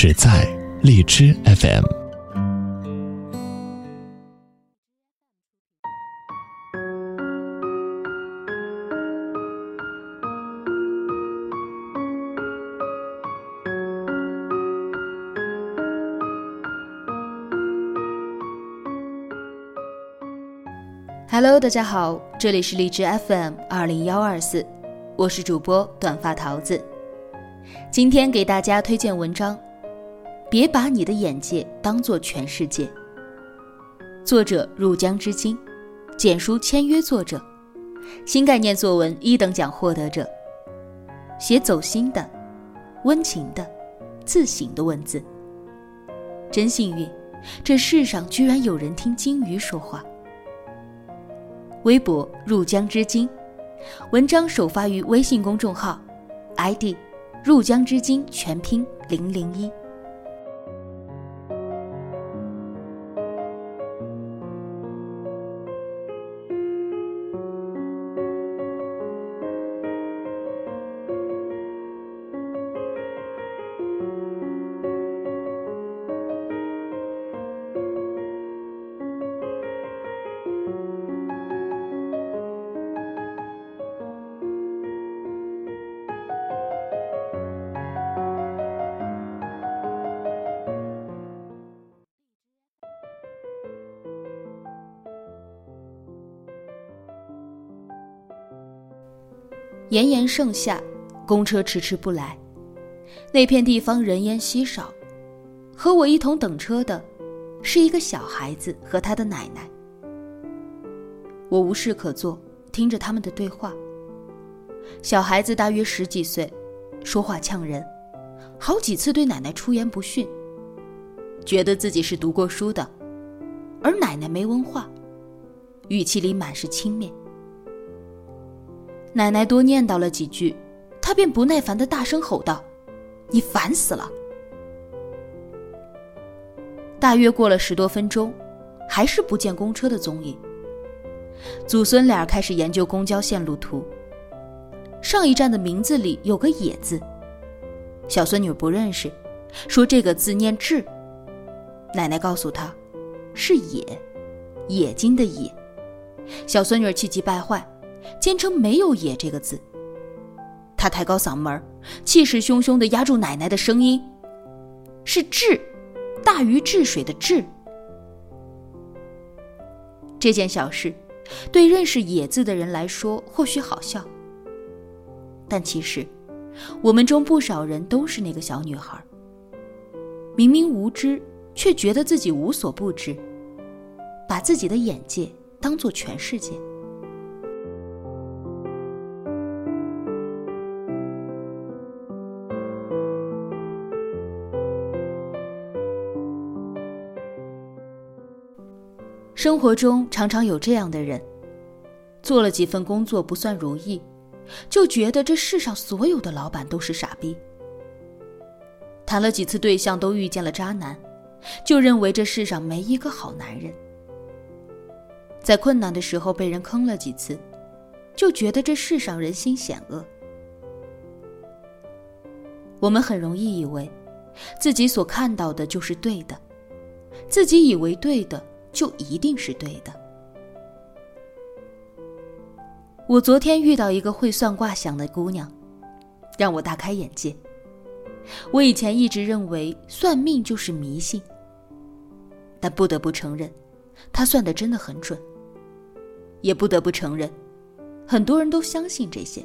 只在荔枝 FM。Hello，大家好，这里是荔枝 FM 二零幺二四，我是主播短发桃子，今天给大家推荐文章。别把你的眼界当做全世界。作者入江之鲸，简书签约作者，新概念作文一等奖获得者。写走心的、温情的、自省的文字。真幸运，这世上居然有人听鲸鱼说话。微博入江之鲸，文章首发于微信公众号，ID 入江之鲸全拼零零一。炎炎盛夏，公车迟迟不来。那片地方人烟稀少，和我一同等车的，是一个小孩子和他的奶奶。我无事可做，听着他们的对话。小孩子大约十几岁，说话呛人，好几次对奶奶出言不逊，觉得自己是读过书的，而奶奶没文化，语气里满是轻蔑。奶奶多念叨了几句，他便不耐烦的大声吼道：“你烦死了！”大约过了十多分钟，还是不见公车的踪影。祖孙俩开始研究公交线路图。上一站的名字里有个“野”字，小孙女不认识，说这个字念“智”。奶奶告诉她，是“野”，野金的“野”。小孙女气急败坏。坚称没有“野”这个字。他抬高嗓门，气势汹汹地压住奶奶的声音：“是治，大禹治水的治。”这件小事，对认识“野”字的人来说或许好笑，但其实，我们中不少人都是那个小女孩。明明无知，却觉得自己无所不知，把自己的眼界当做全世界。生活中常常有这样的人，做了几份工作不算如意，就觉得这世上所有的老板都是傻逼；谈了几次对象都遇见了渣男，就认为这世上没一个好男人；在困难的时候被人坑了几次，就觉得这世上人心险恶。我们很容易以为，自己所看到的就是对的，自己以为对的。就一定是对的。我昨天遇到一个会算卦想的姑娘，让我大开眼界。我以前一直认为算命就是迷信，但不得不承认，她算的真的很准。也不得不承认，很多人都相信这些。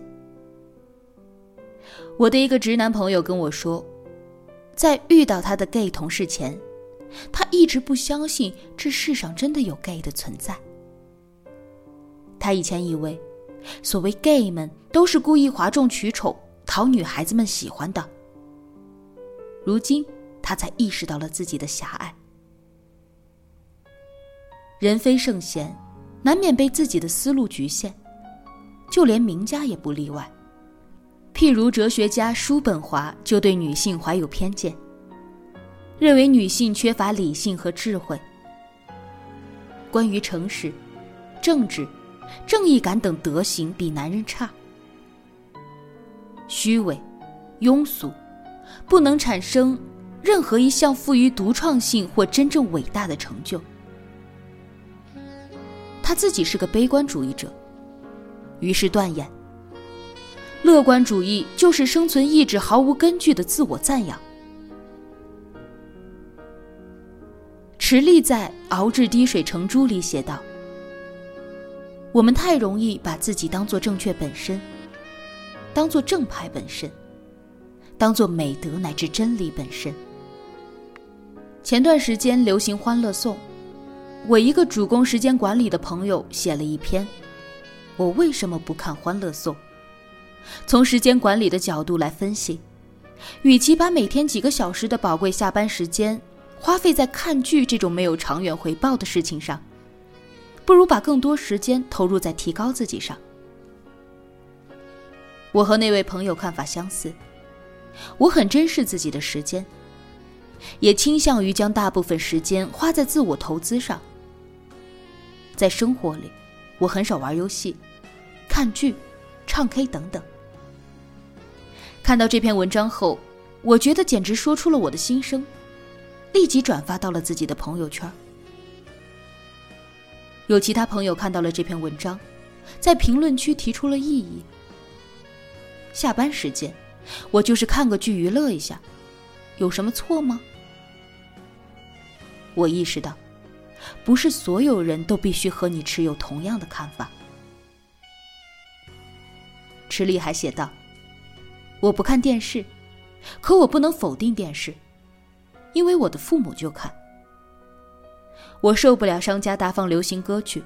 我的一个直男朋友跟我说，在遇到他的 gay 同事前。他一直不相信这世上真的有 gay 的存在。他以前以为，所谓 gay 们都是故意哗众取宠、讨女孩子们喜欢的。如今他才意识到了自己的狭隘。人非圣贤，难免被自己的思路局限，就连名家也不例外。譬如哲学家叔本华就对女性怀有偏见，认为女性缺乏理性和智慧。关于诚实、正直、正义感等德行比男人差，虚伪、庸俗，不能产生任何一项富于独创性或真正伟大的成就。他自己是个悲观主义者，于是断言。乐观主义就是生存意志毫无根据的自我赞扬。池莉在《熬制滴水成珠》里写道：“我们太容易把自己当做正确本身，当做正派本身，当做美德乃至真理本身。”前段时间流行《欢乐颂》，我一个主攻时间管理的朋友写了一篇：“我为什么不看《欢乐颂》？”从时间管理的角度来分析，与其把每天几个小时的宝贵下班时间花费在看剧这种没有长远回报的事情上，不如把更多时间投入在提高自己上。我和那位朋友看法相似，我很珍视自己的时间，也倾向于将大部分时间花在自我投资上。在生活里，我很少玩游戏、看剧、唱 K 等等。看到这篇文章后，我觉得简直说出了我的心声，立即转发到了自己的朋友圈。有其他朋友看到了这篇文章，在评论区提出了异议。下班时间，我就是看个剧娱乐一下，有什么错吗？我意识到，不是所有人都必须和你持有同样的看法。池莉还写道。我不看电视，可我不能否定电视，因为我的父母就看。我受不了商家大放流行歌曲，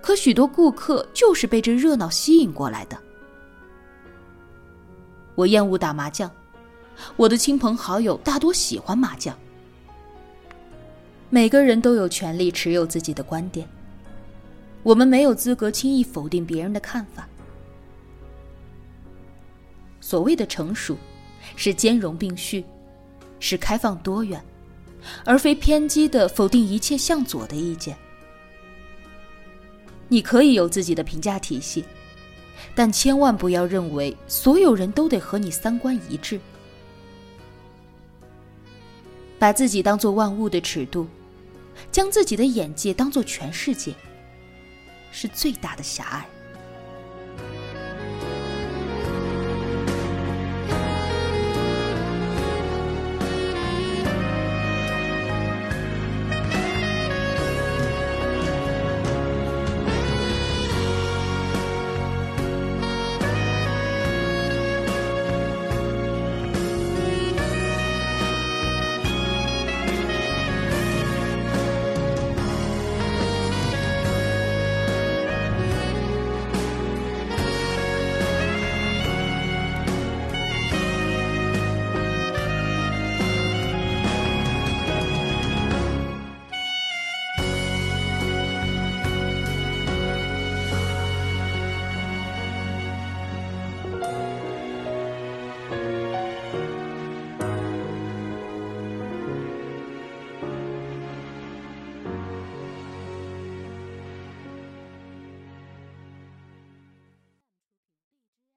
可许多顾客就是被这热闹吸引过来的。我厌恶打麻将，我的亲朋好友大多喜欢麻将。每个人都有权利持有自己的观点，我们没有资格轻易否定别人的看法。所谓的成熟，是兼容并蓄，是开放多元，而非偏激的否定一切向左的意见。你可以有自己的评价体系，但千万不要认为所有人都得和你三观一致。把自己当做万物的尺度，将自己的眼界当做全世界，是最大的狭隘。